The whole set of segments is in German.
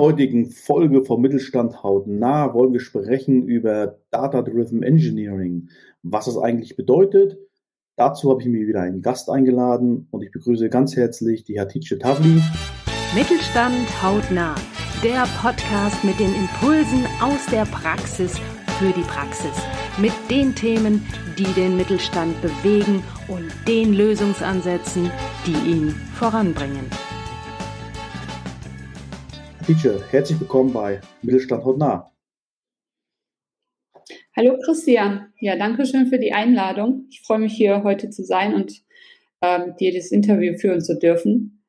der heutigen Folge vom Mittelstand hautnah wollen wir sprechen über Data-Driven Engineering, was das eigentlich bedeutet. Dazu habe ich mir wieder einen Gast eingeladen und ich begrüße ganz herzlich die Hatice Tavli. Mittelstand hautnah, der Podcast mit den Impulsen aus der Praxis für die Praxis, mit den Themen, die den Mittelstand bewegen und den Lösungsansätzen, die ihn voranbringen. Teacher, herzlich willkommen bei Mittelstand hautnah. Hallo Christian, ja, danke schön für die Einladung. Ich freue mich hier heute zu sein und ähm, dir das Interview führen zu dürfen.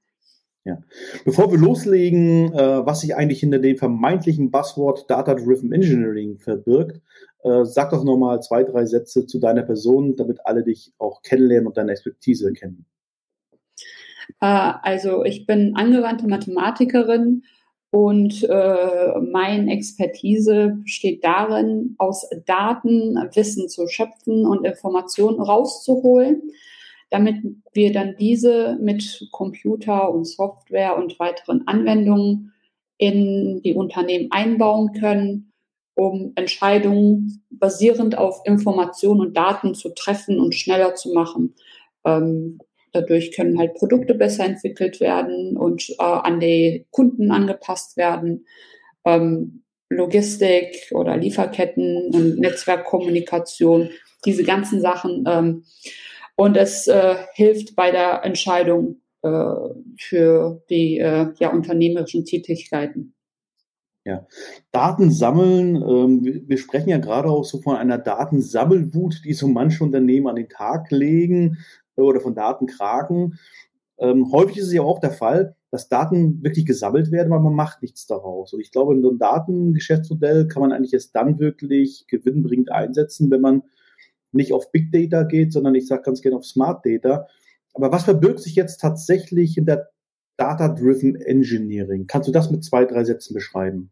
Ja. Bevor wir loslegen, äh, was sich eigentlich hinter dem vermeintlichen Buzzword Data-Driven Engineering verbirgt, äh, sag doch nochmal zwei, drei Sätze zu deiner Person, damit alle dich auch kennenlernen und deine Expertise kennen. Äh, also ich bin angewandte Mathematikerin und äh, meine Expertise besteht darin, aus Daten Wissen zu schöpfen und Informationen rauszuholen, damit wir dann diese mit Computer und Software und weiteren Anwendungen in die Unternehmen einbauen können, um Entscheidungen basierend auf Informationen und Daten zu treffen und schneller zu machen. Ähm, Dadurch können halt Produkte besser entwickelt werden und äh, an die Kunden angepasst werden. Ähm, Logistik oder Lieferketten und Netzwerkkommunikation, diese ganzen Sachen. Ähm, und es äh, hilft bei der Entscheidung äh, für die äh, ja, unternehmerischen Tätigkeiten. Ja, Daten sammeln. Ähm, wir sprechen ja gerade auch so von einer Datensammelwut, die so manche Unternehmen an den Tag legen oder von Datenkraken. Ähm, häufig ist es ja auch der Fall, dass Daten wirklich gesammelt werden, aber man macht nichts daraus. Und ich glaube, in so einem Datengeschäftsmodell kann man eigentlich erst dann wirklich gewinnbringend einsetzen, wenn man nicht auf Big Data geht, sondern ich sage ganz gerne auf Smart Data. Aber was verbirgt sich jetzt tatsächlich in der Data-Driven Engineering? Kannst du das mit zwei, drei Sätzen beschreiben?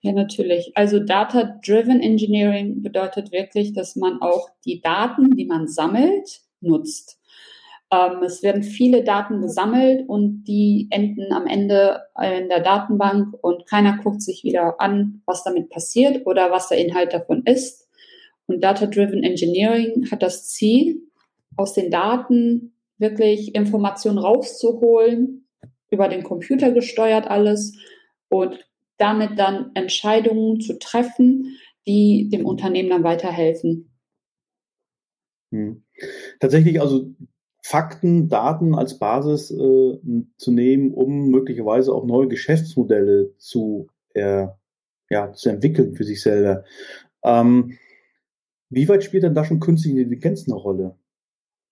Ja, natürlich. Also Data-Driven Engineering bedeutet wirklich, dass man auch die Daten, die man sammelt, nutzt. Ähm, es werden viele Daten gesammelt und die enden am Ende in der Datenbank und keiner guckt sich wieder an, was damit passiert oder was der Inhalt davon ist. Und Data-Driven Engineering hat das Ziel, aus den Daten wirklich Informationen rauszuholen, über den Computer gesteuert alles und damit dann Entscheidungen zu treffen, die dem Unternehmen dann weiterhelfen. Hm. Tatsächlich also Fakten, Daten als Basis äh, zu nehmen, um möglicherweise auch neue Geschäftsmodelle zu, äh, ja, zu entwickeln für sich selber. Ähm, wie weit spielt denn da schon künstliche Intelligenz eine Rolle?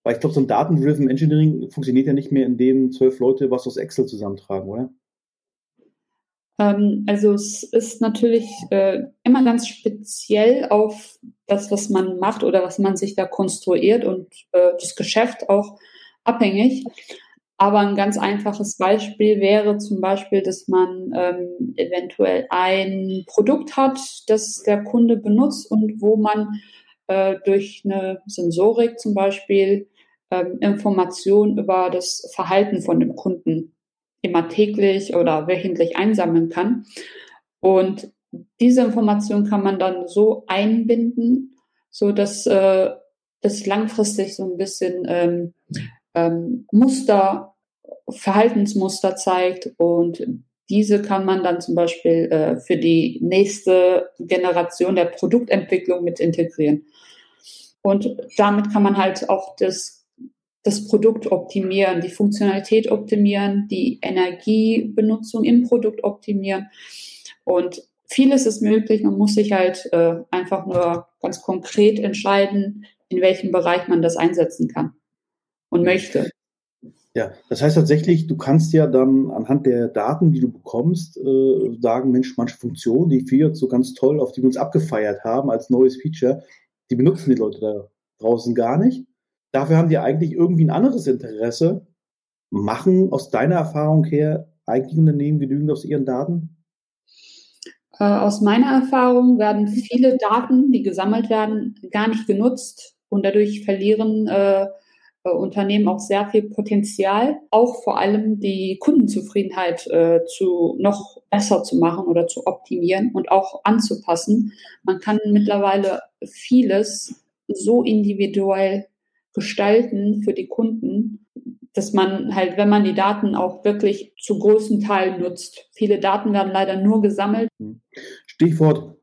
Weil ich glaube, so ein Daten-Driven Engineering funktioniert ja nicht mehr, indem zwölf Leute was aus Excel zusammentragen, oder? Ähm, also es ist natürlich äh, immer ganz speziell auf das, was man macht oder was man sich da konstruiert und äh, das Geschäft auch abhängig. Aber ein ganz einfaches Beispiel wäre zum Beispiel, dass man ähm, eventuell ein Produkt hat, das der Kunde benutzt und wo man äh, durch eine Sensorik zum Beispiel ähm, Informationen über das Verhalten von dem Kunden immer täglich oder wöchentlich einsammeln kann. Und diese Information kann man dann so einbinden, so dass äh, das langfristig so ein bisschen ähm, ähm, Muster, Verhaltensmuster zeigt und diese kann man dann zum Beispiel äh, für die nächste Generation der Produktentwicklung mit integrieren. Und damit kann man halt auch das das Produkt optimieren, die Funktionalität optimieren, die Energiebenutzung im Produkt optimieren. Und vieles ist möglich. Man muss sich halt äh, einfach nur ganz konkret entscheiden, in welchem Bereich man das einsetzen kann und möchte. Ja, das heißt tatsächlich, du kannst ja dann anhand der Daten, die du bekommst, äh, sagen, Mensch, manche Funktionen, die wir jetzt so ganz toll, auf die wir uns abgefeiert haben als neues Feature, die benutzen die Leute da draußen gar nicht. Dafür haben die eigentlich irgendwie ein anderes Interesse. Machen aus deiner Erfahrung her eigentlich Unternehmen genügend aus ihren Daten? Äh, aus meiner Erfahrung werden viele Daten, die gesammelt werden, gar nicht genutzt und dadurch verlieren äh, äh, Unternehmen auch sehr viel Potenzial, auch vor allem die Kundenzufriedenheit äh, zu noch besser zu machen oder zu optimieren und auch anzupassen. Man kann mittlerweile vieles so individuell gestalten für die Kunden, dass man halt, wenn man die Daten auch wirklich zu großen Teilen nutzt. Viele Daten werden leider nur gesammelt. Stichwort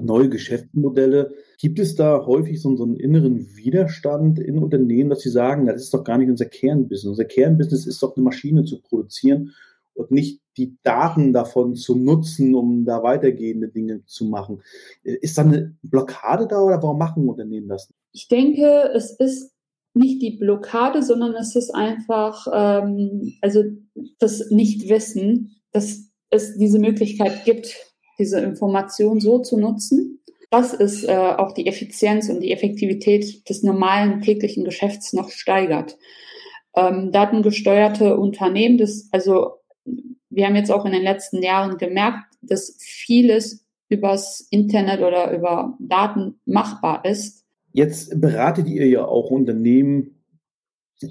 neue Geschäftsmodelle. Gibt es da häufig so, so, einen inneren Widerstand in Unternehmen, dass sie sagen, das ist doch gar nicht unser Kernbusiness. Unser Kernbusiness ist doch eine Maschine zu produzieren und nicht die Daten davon zu nutzen, um da weitergehende Dinge zu machen. Ist da eine Blockade da oder warum machen Unternehmen das? Ich denke, es ist nicht die Blockade, sondern es ist einfach, ähm, also das Nichtwissen, dass es diese Möglichkeit gibt, diese Information so zu nutzen. Das ist äh, auch die Effizienz und die Effektivität des normalen täglichen Geschäfts noch steigert. Ähm, datengesteuerte Unternehmen, das, also wir haben jetzt auch in den letzten Jahren gemerkt, dass vieles übers Internet oder über Daten machbar ist. Jetzt beratet ihr ja auch Unternehmen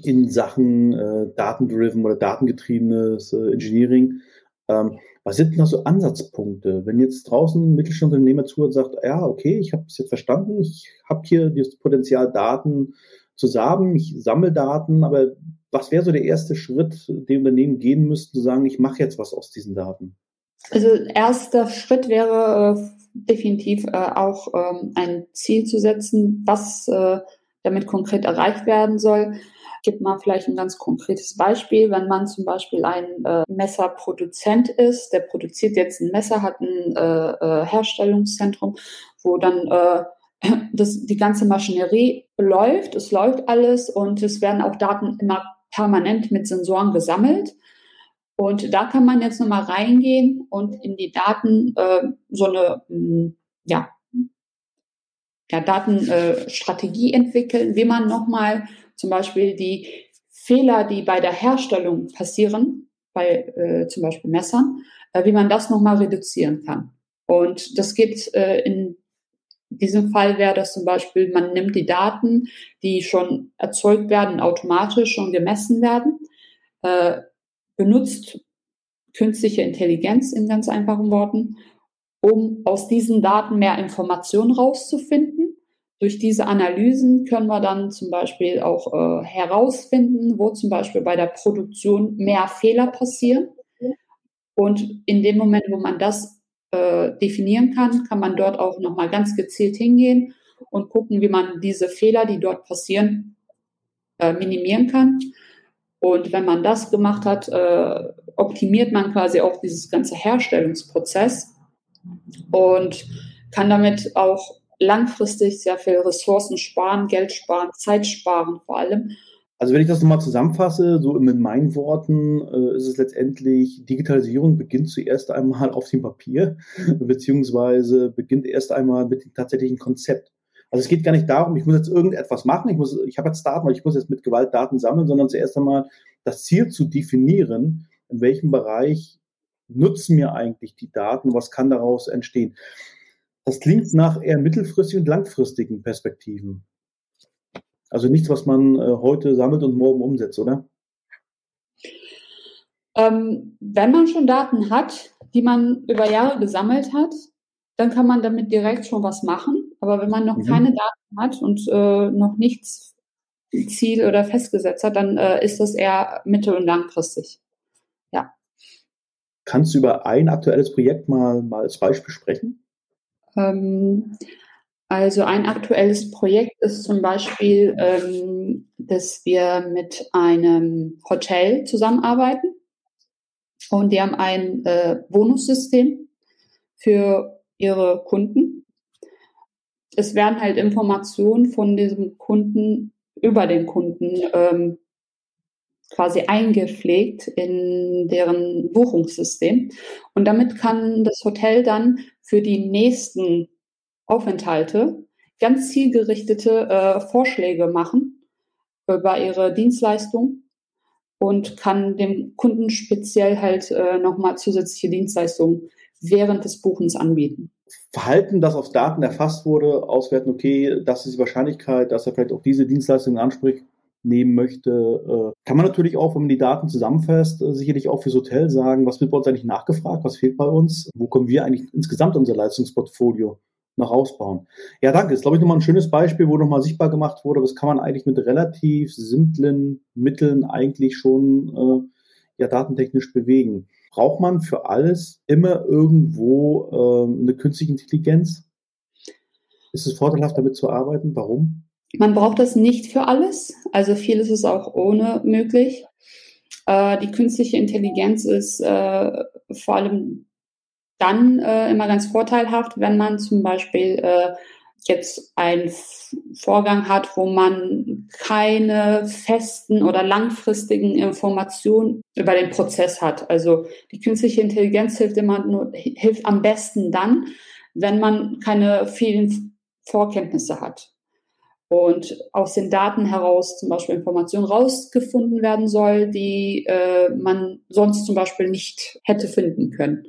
in Sachen äh, datendriven oder datengetriebenes äh, Engineering. Ähm, was sind denn da so Ansatzpunkte? Wenn jetzt draußen ein Mittelstandsunternehmer zuhört und sagt, ja, okay, ich habe es jetzt verstanden, ich habe hier das Potenzial, Daten zu sammeln, ich sammle Daten, aber was wäre so der erste Schritt, den Unternehmen gehen müssten, zu sagen, ich mache jetzt was aus diesen Daten? Also erster Schritt wäre äh, definitiv äh, auch ähm, ein Ziel zu setzen, was äh, damit konkret erreicht werden soll gebe mal vielleicht ein ganz konkretes Beispiel. Wenn man zum Beispiel ein äh, Messerproduzent ist, der produziert jetzt ein Messer, hat ein äh, äh, Herstellungszentrum, wo dann äh, das, die ganze Maschinerie läuft, es läuft alles und es werden auch Daten immer permanent mit Sensoren gesammelt. Und da kann man jetzt nochmal reingehen und in die Daten äh, so eine hm, ja, ja, Datenstrategie äh, entwickeln, wie man nochmal zum Beispiel die Fehler, die bei der Herstellung passieren, bei äh, zum Beispiel Messern, äh, wie man das nochmal reduzieren kann. Und das geht äh, in diesem Fall wäre das zum Beispiel, man nimmt die Daten, die schon erzeugt werden, automatisch schon gemessen werden, äh, benutzt künstliche Intelligenz in ganz einfachen Worten, um aus diesen Daten mehr Informationen rauszufinden durch diese Analysen können wir dann zum Beispiel auch äh, herausfinden, wo zum Beispiel bei der Produktion mehr Fehler passieren. Und in dem Moment, wo man das äh, definieren kann, kann man dort auch nochmal ganz gezielt hingehen und gucken, wie man diese Fehler, die dort passieren, äh, minimieren kann. Und wenn man das gemacht hat, äh, optimiert man quasi auch dieses ganze Herstellungsprozess und kann damit auch langfristig sehr viel Ressourcen sparen, Geld sparen, Zeit sparen vor allem. Also wenn ich das nochmal zusammenfasse, so mit meinen Worten, äh, ist es letztendlich, Digitalisierung beginnt zuerst einmal auf dem Papier, beziehungsweise beginnt erst einmal mit dem tatsächlichen Konzept. Also es geht gar nicht darum, ich muss jetzt irgendetwas machen, ich muss, ich habe jetzt Daten, ich muss jetzt mit Gewalt Daten sammeln, sondern zuerst einmal das Ziel zu definieren, in welchem Bereich nutzen mir eigentlich die Daten, was kann daraus entstehen. Das klingt nach eher mittelfristigen und langfristigen Perspektiven. Also nichts, was man äh, heute sammelt und morgen umsetzt, oder? Ähm, wenn man schon Daten hat, die man über Jahre gesammelt hat, dann kann man damit direkt schon was machen. Aber wenn man noch mhm. keine Daten hat und äh, noch nichts Ziel oder festgesetzt hat, dann äh, ist das eher mittel- und langfristig. Ja. Kannst du über ein aktuelles Projekt mal, mal als Beispiel sprechen? Ähm, also ein aktuelles Projekt ist zum Beispiel, ähm, dass wir mit einem Hotel zusammenarbeiten und die haben ein äh, Bonussystem für ihre Kunden. Es werden halt Informationen von diesem Kunden über den Kunden ähm, quasi eingepflegt in deren Buchungssystem. Und damit kann das Hotel dann für die nächsten Aufenthalte ganz zielgerichtete äh, Vorschläge machen über ihre Dienstleistung und kann dem Kunden speziell halt äh, nochmal zusätzliche Dienstleistungen während des Buchens anbieten. Verhalten, das auf Daten erfasst wurde, auswerten, okay, das ist die Wahrscheinlichkeit, dass er vielleicht auch diese Dienstleistung anspricht, nehmen möchte. Äh, kann man natürlich auch, wenn man die Daten zusammenfasst, äh, sicherlich auch fürs Hotel sagen, was wird bei uns eigentlich nachgefragt, was fehlt bei uns, wo können wir eigentlich insgesamt unser Leistungsportfolio noch ausbauen. Ja, danke. Das ist, glaube ich, nochmal ein schönes Beispiel, wo nochmal sichtbar gemacht wurde. Das kann man eigentlich mit relativ simplen Mitteln eigentlich schon äh, ja, datentechnisch bewegen. Braucht man für alles immer irgendwo äh, eine künstliche Intelligenz? Ist es vorteilhaft, damit zu arbeiten? Warum? Man braucht das nicht für alles. Also vieles ist auch ohne möglich. Äh, die künstliche Intelligenz ist äh, vor allem dann äh, immer ganz vorteilhaft, wenn man zum Beispiel äh, jetzt einen Vorgang hat, wo man keine festen oder langfristigen Informationen über den Prozess hat. Also die künstliche Intelligenz hilft immer nur, hilft am besten dann, wenn man keine vielen Vorkenntnisse hat und aus den Daten heraus zum Beispiel Informationen rausgefunden werden soll, die äh, man sonst zum Beispiel nicht hätte finden können.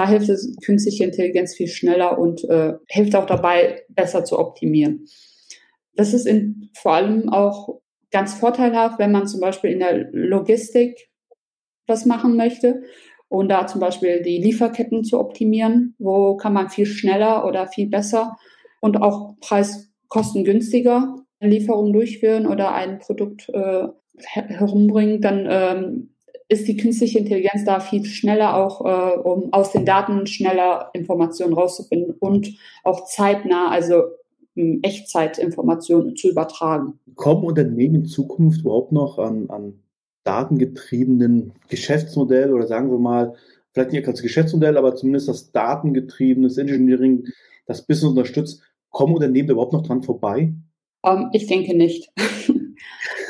Da hilft es künstliche Intelligenz viel schneller und äh, hilft auch dabei, besser zu optimieren. Das ist in, vor allem auch ganz vorteilhaft, wenn man zum Beispiel in der Logistik was machen möchte und da zum Beispiel die Lieferketten zu optimieren. Wo kann man viel schneller oder viel besser und auch preis kostengünstiger eine Lieferung durchführen oder ein Produkt äh, herumbringen, dann ähm, ist die künstliche Intelligenz da viel schneller auch, äh, um aus den Daten schneller Informationen rauszufinden und auch zeitnah, also ähm, Echtzeitinformationen zu übertragen. Kommen Unternehmen in Zukunft überhaupt noch an, an datengetriebenen Geschäftsmodell oder sagen wir mal, vielleicht nicht als Geschäftsmodell, aber zumindest das datengetriebenes Engineering, das Business unterstützt, Kommen Unternehmen überhaupt noch dran vorbei? Um, ähm, ich denke nicht.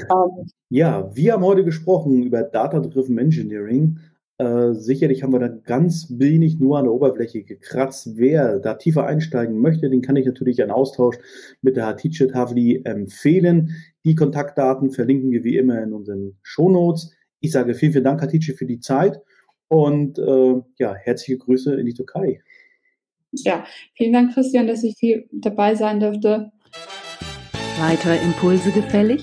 um. Ja, wir haben heute gesprochen über Data-Driven Engineering. Äh, sicherlich haben wir da ganz wenig nur an der Oberfläche gekratzt. Wer da tiefer einsteigen möchte, den kann ich natürlich einen Austausch mit der Hatice Tavli empfehlen. Die Kontaktdaten verlinken wir wie immer in unseren Shownotes. Ich sage vielen, vielen Dank, Hatice, für die Zeit und äh, ja, herzliche Grüße in die Türkei ja, vielen Dank, Christian, dass ich hier dabei sein durfte. Weitere Impulse gefällig?